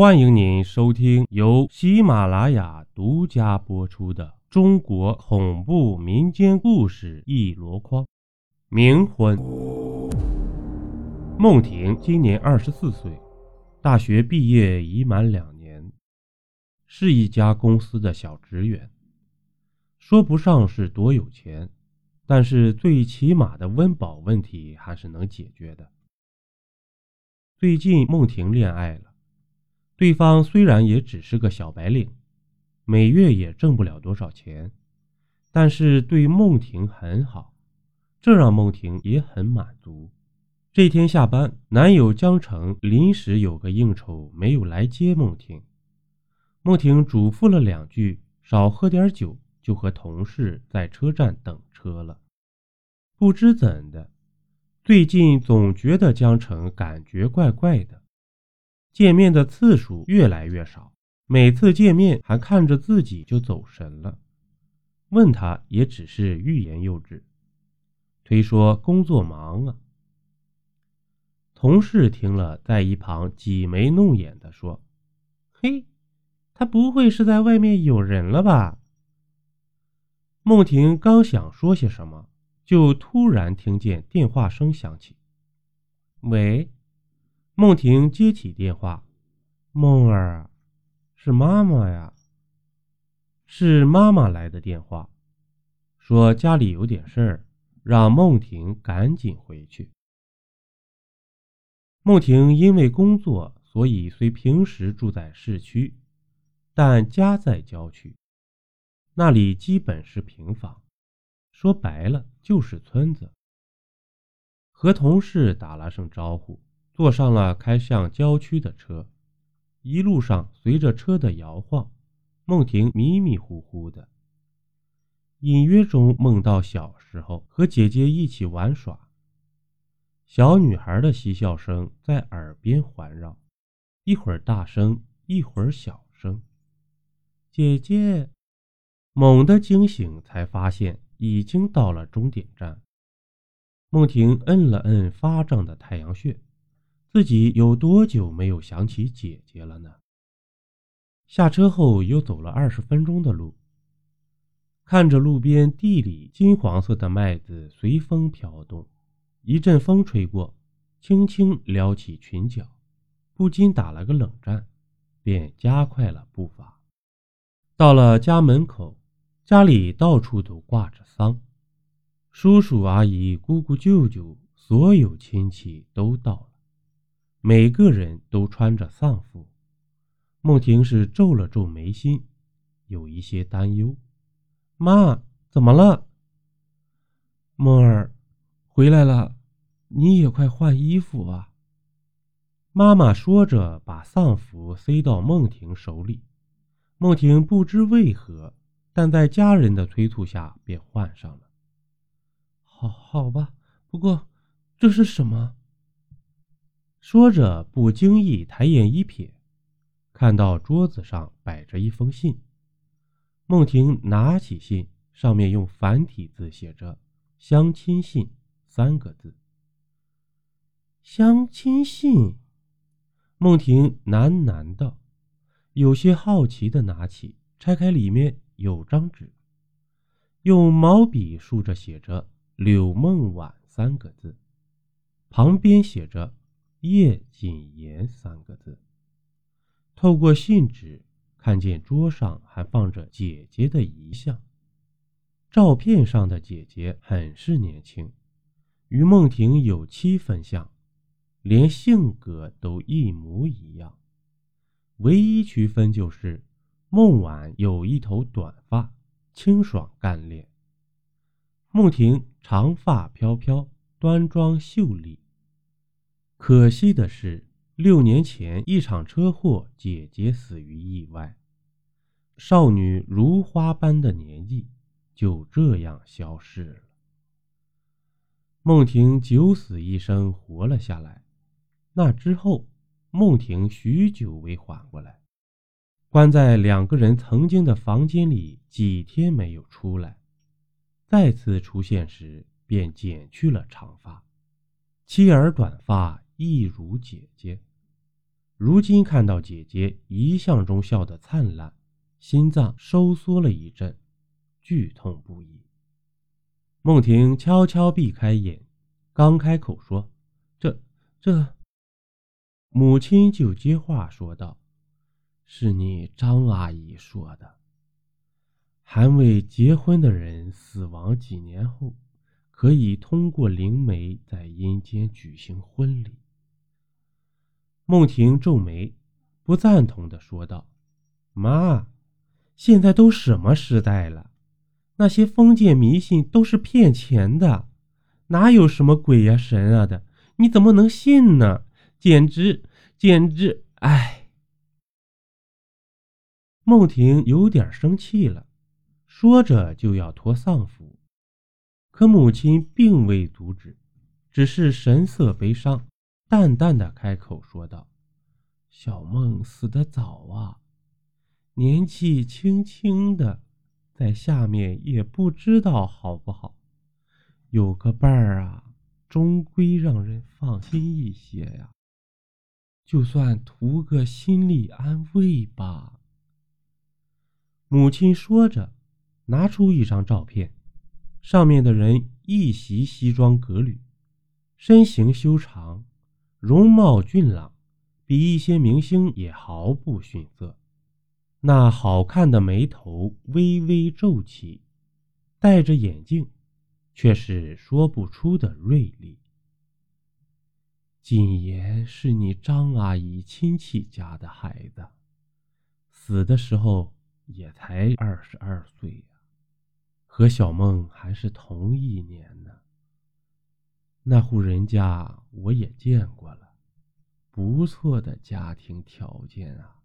欢迎您收听由喜马拉雅独家播出的中国恐怖民间故事一箩筐，《冥婚》。孟婷今年二十四岁，大学毕业已满两年，是一家公司的小职员，说不上是多有钱，但是最起码的温饱问题还是能解决的。最近孟婷恋爱了。对方虽然也只是个小白领，每月也挣不了多少钱，但是对孟婷很好，这让孟婷也很满足。这天下班，男友江城临时有个应酬，没有来接孟婷。孟婷嘱咐了两句，少喝点酒，就和同事在车站等车了。不知怎的，最近总觉得江城感觉怪怪的。见面的次数越来越少，每次见面还看着自己就走神了。问他也只是欲言又止，推说工作忙啊。同事听了，在一旁挤眉弄眼的说：“嘿，他不会是在外面有人了吧？”梦婷刚想说些什么，就突然听见电话声响起。“喂。”梦婷接起电话：“梦儿，是妈妈呀。”是妈妈来的电话，说家里有点事儿，让梦婷赶紧回去。梦婷因为工作，所以虽平时住在市区，但家在郊区，那里基本是平房，说白了就是村子。和同事打了声招呼。坐上了开向郊区的车，一路上随着车的摇晃，梦婷迷迷糊糊的，隐约中梦到小时候和姐姐一起玩耍，小女孩的嬉笑声在耳边环绕，一会儿大声，一会儿小声。姐姐，猛地惊醒，才发现已经到了终点站。梦婷摁了摁发胀的太阳穴。自己有多久没有想起姐姐了呢？下车后又走了二十分钟的路，看着路边地里金黄色的麦子随风飘动，一阵风吹过，轻轻撩起裙角，不禁打了个冷战，便加快了步伐。到了家门口，家里到处都挂着丧，叔叔阿姨、姑姑舅舅，所有亲戚都到了。每个人都穿着丧服，孟婷是皱了皱眉心，有一些担忧。妈，怎么了？梦儿，回来了，你也快换衣服啊！妈妈说着，把丧服塞到孟婷手里。孟婷不知为何，但在家人的催促下，便换上了。好好吧，不过这是什么？说着，不经意抬眼一瞥，看到桌子上摆着一封信。孟婷拿起信，上面用繁体字写着“相亲信”三个字。相亲信，孟婷喃喃道，有些好奇的拿起，拆开，里面有张纸，用毛笔竖着写着“柳梦婉”三个字，旁边写着。叶谨言三个字。透过信纸，看见桌上还放着姐姐的遗像。照片上的姐姐很是年轻，与梦婷有七分像，连性格都一模一样。唯一区分就是孟婉有一头短发，清爽干练；梦婷长发飘飘，端庄秀丽。可惜的是，六年前一场车祸，姐姐死于意外。少女如花般的年纪就这样消逝了。孟婷九死一生活了下来。那之后，孟婷许久未缓过来，关在两个人曾经的房间里几天没有出来。再次出现时，便剪去了长发，妻儿短发。一如姐姐，如今看到姐姐一向中笑得灿烂，心脏收缩了一阵，剧痛不已。孟婷悄悄避开眼，刚开口说：“这这。”母亲就接话说道：“是你张阿姨说的，还未结婚的人死亡几年后，可以通过灵媒在阴间举行婚礼。”孟婷皱眉，不赞同的说道：“妈，现在都什么时代了？”那些封建迷信都是骗钱的，哪有什么鬼呀神啊的？你怎么能信呢？简直，简直！哎，孟婷有点生气了，说着就要脱丧服，可母亲并未阻止，只是神色悲伤，淡淡的开口说道：“小梦死得早啊，年纪轻轻的。”在下面也不知道好不好，有个伴儿啊，终归让人放心一些呀。就算图个心理安慰吧。母亲说着，拿出一张照片，上面的人一袭西装革履，身形修长，容貌俊朗，比一些明星也毫不逊色。那好看的眉头微微皱起，戴着眼镜，却是说不出的锐利。谨言是你张阿姨亲戚家的孩子，死的时候也才二十二岁呀，和小梦还是同一年呢。那户人家我也见过了，不错的家庭条件啊。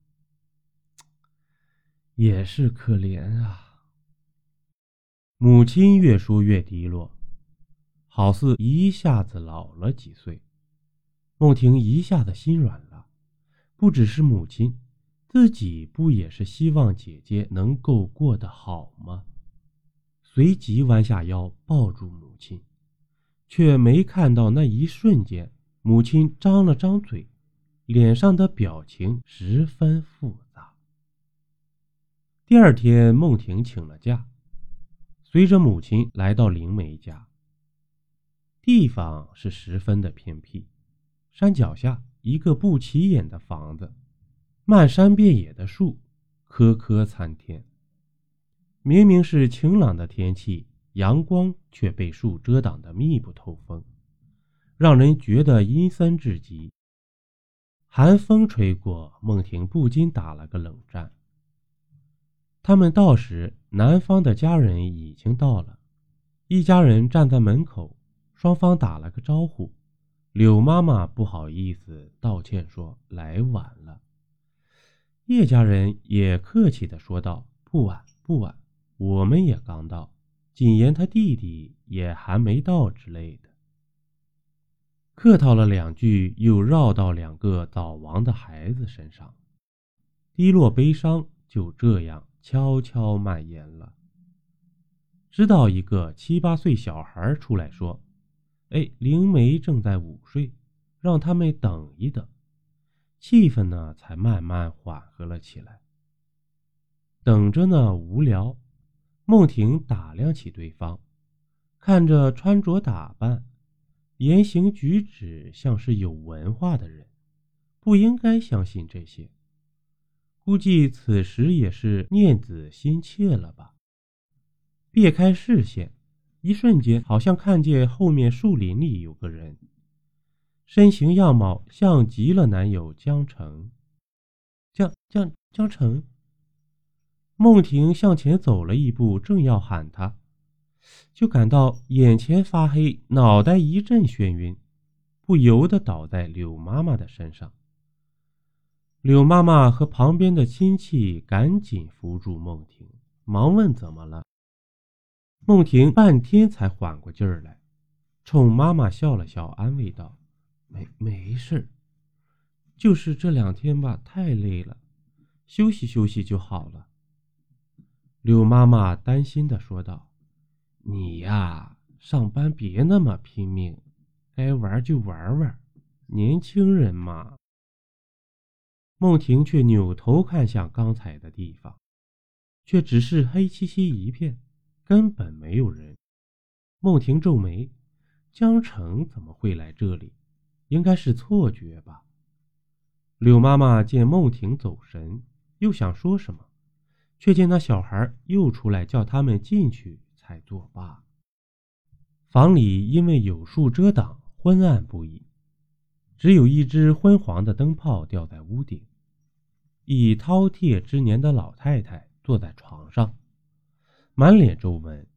也是可怜啊！母亲越说越低落，好似一下子老了几岁。孟婷一下子心软了，不只是母亲，自己不也是希望姐姐能够过得好吗？随即弯下腰抱住母亲，却没看到那一瞬间，母亲张了张嘴，脸上的表情十分复杂。第二天，孟婷请了假，随着母亲来到灵梅家。地方是十分的偏僻，山脚下一个不起眼的房子，漫山遍野的树，棵棵参天。明明是晴朗的天气，阳光却被树遮挡的密不透风，让人觉得阴森至极。寒风吹过，孟婷不禁打了个冷战。他们到时，男方的家人已经到了，一家人站在门口，双方打了个招呼。柳妈妈不好意思道歉说来晚了，叶家人也客气的说道不晚不晚，我们也刚到，谨言他弟弟也还没到之类的，客套了两句，又绕到两个早亡的孩子身上，低落悲伤就这样。悄悄蔓延了，直到一个七八岁小孩出来说：“哎，灵梅正在午睡，让他们等一等。”气氛呢才慢慢缓和了起来。等着呢无聊，孟婷打量起对方，看着穿着打扮、言行举止像是有文化的人，不应该相信这些。估计此时也是念子心切了吧？别开视线，一瞬间好像看见后面树林里有个人，身形样貌像极了男友江城。江江江城。孟婷向前走了一步，正要喊他，就感到眼前发黑，脑袋一阵眩晕，不由得倒在柳妈妈的身上。柳妈妈和旁边的亲戚赶紧扶住孟婷，忙问怎么了。孟婷半天才缓过劲儿来，冲妈妈笑了笑，安慰道：“没没事就是这两天吧，太累了，休息休息就好了。”柳妈妈担心的说道：“你呀，上班别那么拼命，该玩就玩玩，年轻人嘛。”孟婷却扭头看向刚才的地方，却只是黑漆漆一片，根本没有人。孟婷皱眉：江城怎么会来这里？应该是错觉吧。柳妈妈见孟婷走神，又想说什么，却见那小孩又出来叫他们进去，才作罢。房里因为有树遮挡，昏暗不已。只有一只昏黄的灯泡吊在屋顶，已饕餮之年的老太太坐在床上，满脸皱纹，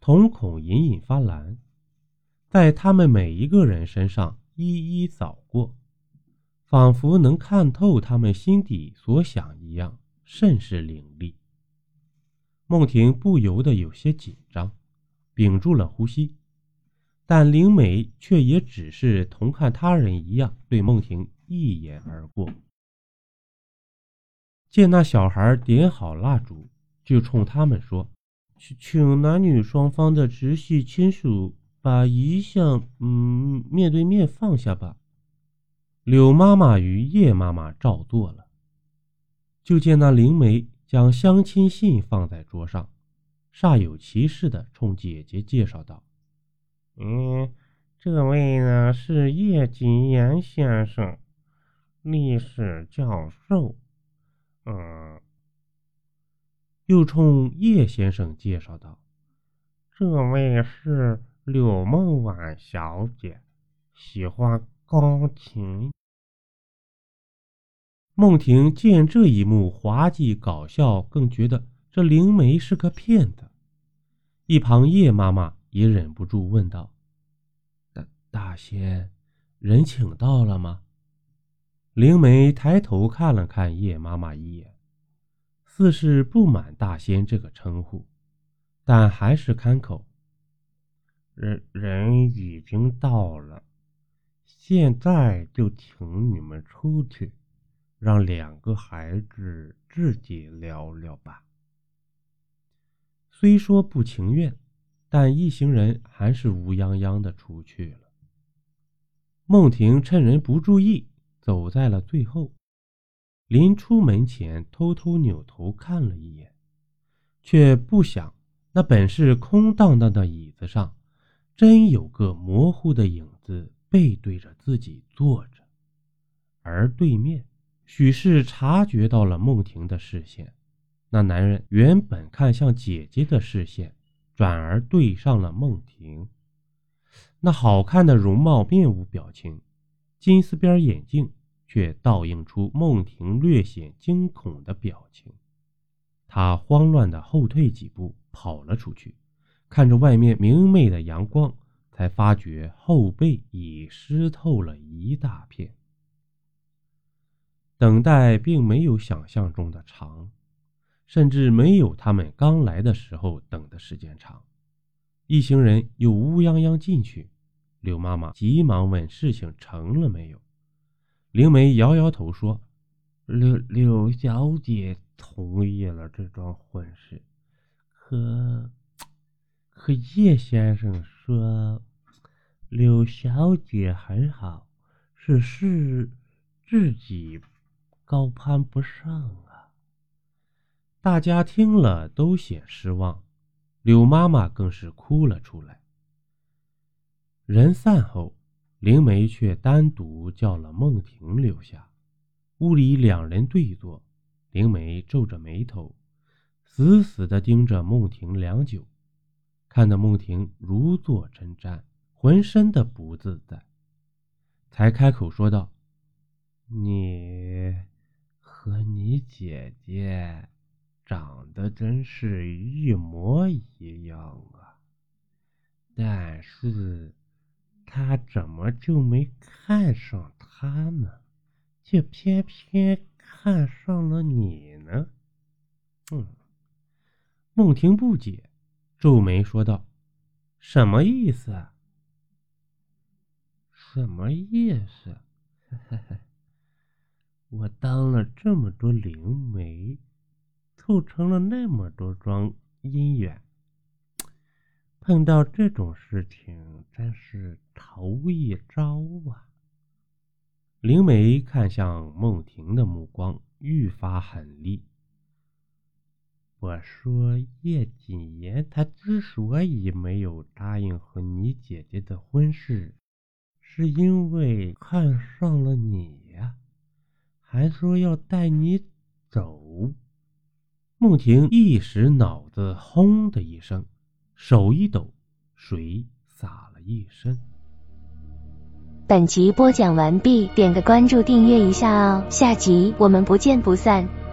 瞳孔隐隐发蓝，在他们每一个人身上一一扫过，仿佛能看透他们心底所想一样，甚是凌厉。孟婷不由得有些紧张，屏住了呼吸。但灵美却也只是同看他人一样，对孟婷一眼而过。见那小孩点好蜡烛，就冲他们说：“请男女双方的直系亲属把遗像，嗯，面对面放下吧。”柳妈妈与叶妈妈照做了。就见那灵媒将相亲信放在桌上，煞有其事的冲姐姐介绍道。嗯，这位呢是叶谨言先生，历史教授。嗯，又冲叶先生介绍道：“这位是柳梦婉小姐，喜欢钢琴。”孟婷见这一幕滑稽搞笑，更觉得这灵媒是个骗子。一旁叶妈妈。也忍不住问道：“大大仙，人请到了吗？”灵媒抬头看了看叶妈妈一眼，似是不满大仙这个称呼，但还是开口：“人人已经到了，现在就请你们出去，让两个孩子自己聊聊吧。”虽说不情愿。但一行人还是乌泱泱的出去了。孟婷趁人不注意，走在了最后。临出门前，偷偷扭头看了一眼，却不想那本是空荡荡的椅子上，真有个模糊的影子背对着自己坐着。而对面，许是察觉到了梦婷的视线，那男人原本看向姐姐的视线。转而对上了梦婷，那好看的容貌面无表情，金丝边眼镜却倒映出梦婷略显惊恐的表情。他慌乱的后退几步，跑了出去，看着外面明媚的阳光，才发觉后背已湿透了一大片。等待并没有想象中的长。甚至没有他们刚来的时候等的时间长，一行人又乌泱泱进去。柳妈妈急忙问：“事情成了没有？”灵梅摇摇头说：“柳柳小姐同意了这桩婚事，可可叶先生说柳小姐很好，是是自己高攀不上啊。”大家听了都显失望，柳妈妈更是哭了出来。人散后，灵梅却单独叫了梦婷留下。屋里两人对坐，灵梅皱着眉头，死死地盯着梦婷良久，看得梦婷如坐针毡，浑身的不自在，才开口说道：“你和你姐姐。”长得真是一模一样啊！但是他怎么就没看上他呢？却偏偏看上了你呢？嗯，孟婷不解，皱眉说道：“什么意思？什么意思？我当了这么多灵媒。”凑成了那么多桩姻缘，碰到这种事情真是头一遭啊！灵媒看向孟婷的目光愈发狠厉。我说叶谨言，他之所以没有答应和你姐姐的婚事，是因为看上了你呀，还说要带你走。孟婷一时脑子轰的一声，手一抖，水洒了一身。本集播讲完毕，点个关注，订阅一下哦，下集我们不见不散。